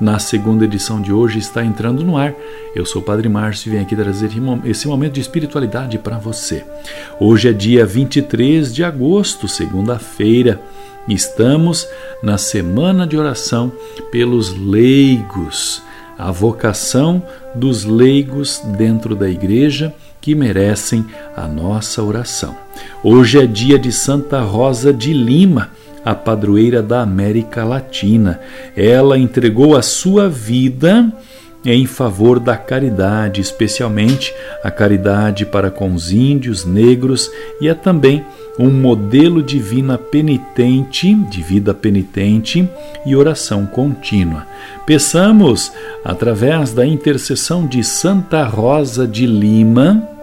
na segunda edição de hoje, está entrando no ar. Eu sou o Padre Márcio e venho aqui trazer esse momento de espiritualidade para você. Hoje é dia 23 de agosto, segunda-feira. Estamos na semana de oração pelos leigos a vocação dos leigos dentro da igreja que merecem a nossa oração. Hoje é dia de Santa Rosa de Lima, a padroeira da América Latina. Ela entregou a sua vida em favor da caridade, especialmente a caridade para com os índios, negros e é também um modelo de vida penitente, de vida penitente e oração contínua. Peçamos, através da intercessão de Santa Rosa de Lima,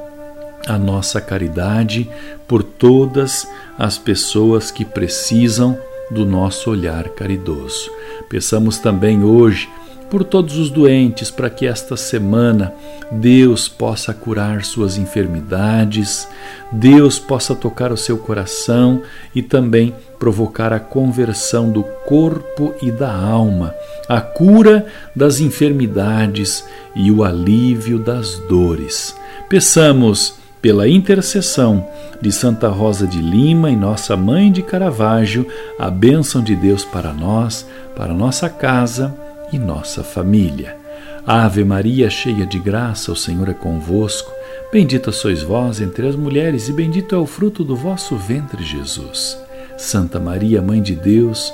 a nossa caridade por todas as pessoas que precisam do nosso olhar caridoso. Peçamos também hoje por todos os doentes, para que esta semana Deus possa curar suas enfermidades, Deus possa tocar o seu coração e também provocar a conversão do corpo e da alma, a cura das enfermidades e o alívio das dores. Peçamos pela intercessão de Santa Rosa de Lima e Nossa Mãe de Caravaggio, a bênção de Deus para nós, para nossa casa e nossa família. Ave Maria, cheia de graça, o Senhor é convosco. Bendita sois vós entre as mulheres, e bendito é o fruto do vosso ventre, Jesus. Santa Maria, Mãe de Deus,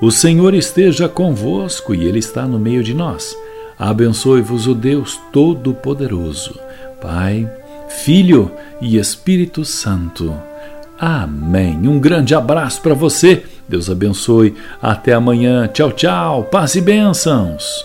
O Senhor esteja convosco e Ele está no meio de nós. Abençoe-vos o Deus Todo-Poderoso, Pai, Filho e Espírito Santo. Amém. Um grande abraço para você. Deus abençoe. Até amanhã. Tchau, tchau. Paz e bênçãos.